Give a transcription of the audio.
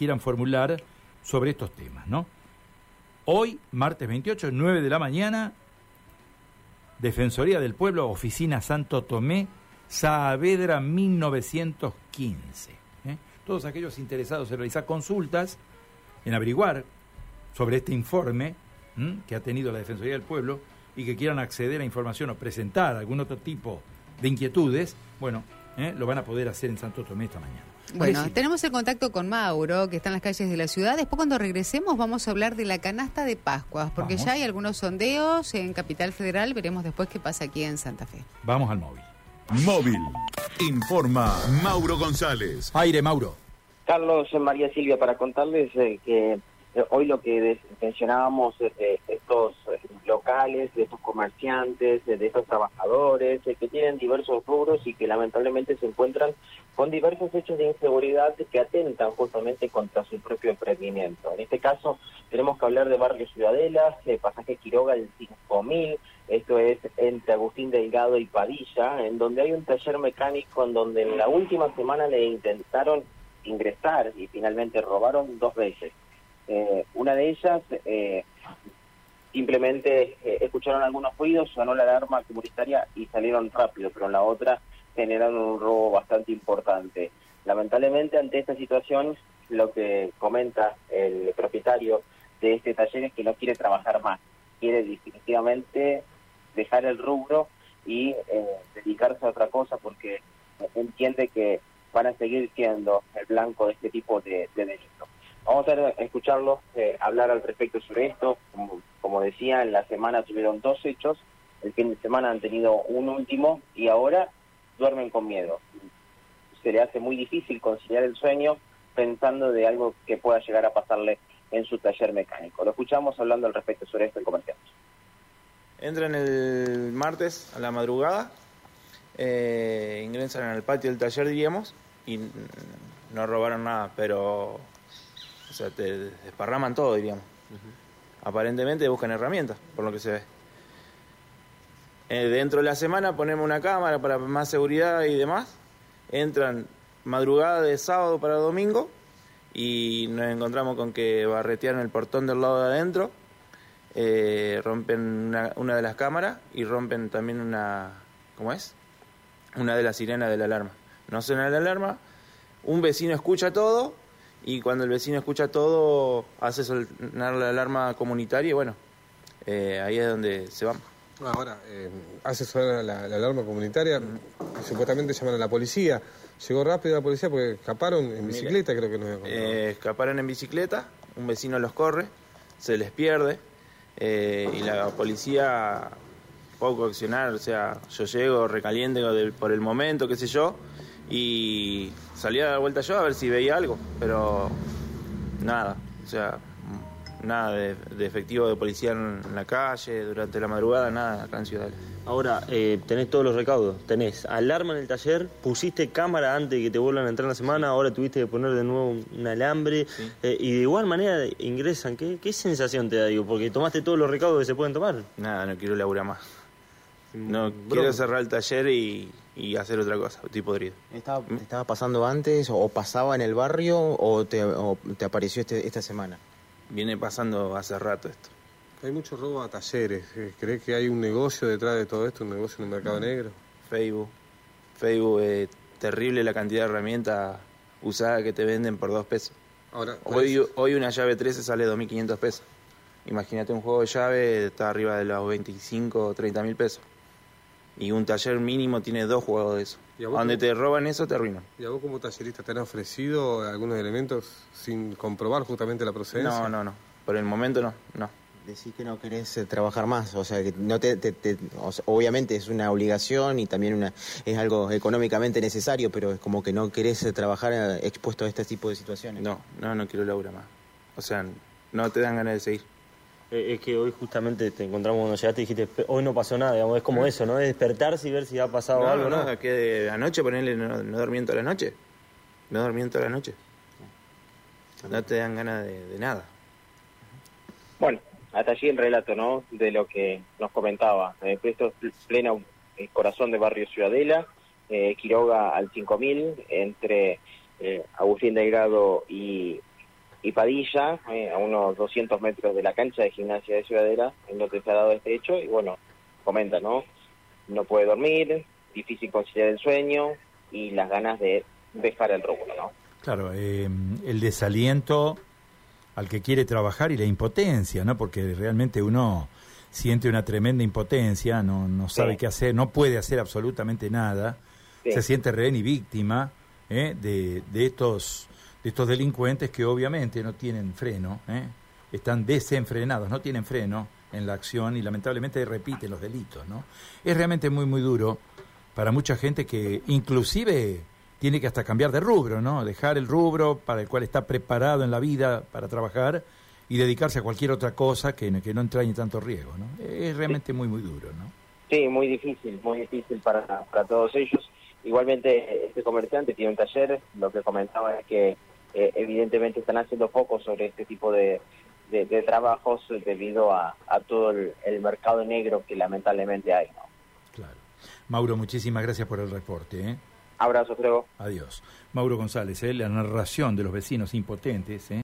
quieran formular sobre estos temas, ¿no? Hoy, martes 28, 9 de la mañana, Defensoría del Pueblo, Oficina Santo Tomé, Saavedra 1915. ¿eh? Todos aquellos interesados en realizar consultas, en averiguar sobre este informe que ha tenido la Defensoría del Pueblo y que quieran acceder a información o presentar algún otro tipo de inquietudes, bueno, ¿eh? lo van a poder hacer en Santo Tomé esta mañana. Bueno, tenemos el contacto con Mauro, que está en las calles de la ciudad. Después, cuando regresemos, vamos a hablar de la canasta de Pascuas, porque ya hay algunos sondeos en Capital Federal. Veremos después qué pasa aquí en Santa Fe. Vamos al móvil. Móvil. Informa Mauro González. Aire, Mauro. Carlos, María Silvia, para contarles eh, que eh, hoy lo que mencionábamos de estos eh, locales, de estos comerciantes, de estos trabajadores que tienen diversos rubros y que lamentablemente se encuentran con diversos hechos de inseguridad que atentan justamente contra su propio emprendimiento. En este caso tenemos que hablar de Barrio Ciudadela, de Pasaje Quiroga el 5000, esto es entre Agustín Delgado y Padilla, en donde hay un taller mecánico en donde en la última semana le intentaron ingresar y finalmente robaron dos veces. Eh, una de ellas eh, simplemente eh, escucharon algunos ruidos, sonó la alarma comunitaria y salieron rápido, pero en la otra generaron un robo bastante importante. Lamentablemente ante esta situación lo que comenta el propietario de este taller es que no quiere trabajar más, quiere definitivamente dejar el rubro y eh, dedicarse a otra cosa porque entiende que van a seguir siendo el blanco de este tipo de, delitos. Vamos a escucharlos eh, hablar al respecto sobre esto. Como, como decía, en la semana tuvieron dos hechos, el fin de semana han tenido un último y ahora duermen con miedo. Se le hace muy difícil conciliar el sueño pensando de algo que pueda llegar a pasarle en su taller mecánico. Lo escuchamos hablando al respecto sobre esto en comercial. Entran el martes a la madrugada, eh, ingresan al patio del taller, diríamos, y no robaron nada, pero o sea, te desparraman todo, diríamos. Aparentemente buscan herramientas, por lo que se ve. Eh, dentro de la semana ponemos una cámara para más seguridad y demás. Entran madrugada de sábado para domingo y nos encontramos con que barretearon el portón del lado de adentro, eh, rompen una, de las cámaras y rompen también una, ¿cómo es? Una de las sirenas de la alarma. No suena la alarma, un vecino escucha todo y cuando el vecino escucha todo hace sonar la alarma comunitaria y bueno, eh, ahí es donde se van. Ahora, eh, hace sonar la, alarma comunitaria, supuestamente llaman a la policía. Llegó rápido la policía porque escaparon en bicicleta, creo que no eh, Escaparon en bicicleta, un vecino los corre, se les pierde eh, y la policía poco accionar, o sea, yo llego recaliente por el momento, qué sé yo, y salí a dar vuelta yo a ver si veía algo, pero nada, o sea, nada de, efectivo de policía en, la calle, durante la madrugada, nada acá en Ciudad. Ahora, eh, tenés todos los recaudos, tenés alarma en el taller, pusiste cámara antes de que te vuelvan a entrar en la semana, ahora tuviste que poner de nuevo un, alambre, eh, y de igual manera ingresan, ¿Qué, sensación te da, digo? Porque tomaste todos los recaudos que se pueden tomar. Nada, no quiero laburar más. No quiero cerrar el taller y, hacer otra cosa, estoy podrido. ¿Estaba, ¿Estaba pasando antes o pasaba en el barrio o te, te apareció este, esta semana? viene pasando hace rato esto. Hay mucho robo a talleres. Eh, ¿Crees que hay un negocio detrás de todo esto, un negocio en el mercado negro? Facebook. Facebook es terrible la cantidad de herramientas usadas que te venden por dos pesos. Ahora, hoy, hoy una llave 13 sale 2.500 pesos. Imagínate un juego de llave, está arriba de los 25 o 30 mil pesos. Y un taller mínimo tiene dos juegos de eso. Donde te roban eso, te arruinan. ¿Y a vos como tallerista te han ofrecido algunos elementos sin comprobar justamente la procedencia? No, no, no. Por el momento no, no. Decís que no querés eh, trabajar más, o sea, que no te, obviamente es una obligación y también una es algo económicamente necesario, pero es como que no querés eh, trabajar eh, expuesto a este tipo de situaciones. No, no, no quiero laburar más. O sea, no te dan ganas de seguir. Eh, es que hoy justamente te encontramos cuando llegaste y dijiste, hoy no pasó nada, digamos, es como eso, ¿no? Es despertarse y ver si ha pasado algo, ¿no? No, que de anoche ponerle no, no dormí toda la noche. No dormí toda la noche. No te dan ganas de, nada. Bueno, hasta allí el relato, ¿no? De lo que nos comentaba. Eh, esto es pleno el corazón de Barrio Ciudadela, eh, Quiroga al 5000, entre eh, Agustín Delgado y y Padilla, eh, a unos 200 metros de la cancha de gimnasia de Ciudadela, en donde se ha dado este hecho, y bueno, comenta, ¿no? No puede dormir, difícil conciliar el sueño y las ganas de dejar el rubro, ¿no? Claro, eh, el desaliento al que quiere trabajar y la impotencia, ¿no? Porque realmente uno siente una tremenda impotencia, no, no sabe qué hacer, no puede hacer absolutamente nada, se siente rehén y víctima ¿eh? de, de, estos, de estos delincuentes que obviamente no tienen freno, ¿eh? están desenfrenados, no tienen freno en la acción y lamentablemente repiten los delitos, ¿no? Es realmente muy, muy duro para mucha gente que inclusive tiene que hasta cambiar de rubro, ¿no? Dejar el rubro para el cual está preparado en la vida para trabajar y dedicarse a cualquier otra cosa que, que no entrañe tanto riesgo, ¿no? Es realmente muy, muy duro, ¿no? Sí, muy difícil, muy difícil para, para todos ellos. Igualmente, este comerciante tiene un taller, lo que comentaba es que eh, evidentemente están haciendo poco sobre este tipo de, de, trabajos debido a, a todo el, el, mercado negro que lamentablemente hay, ¿no? Claro. Mauro, muchísimas gracias por el reporte, ¿eh? Abrazo, creo. Adiós. Mauro González, ¿eh? la narración de los vecinos impotentes. ¿eh?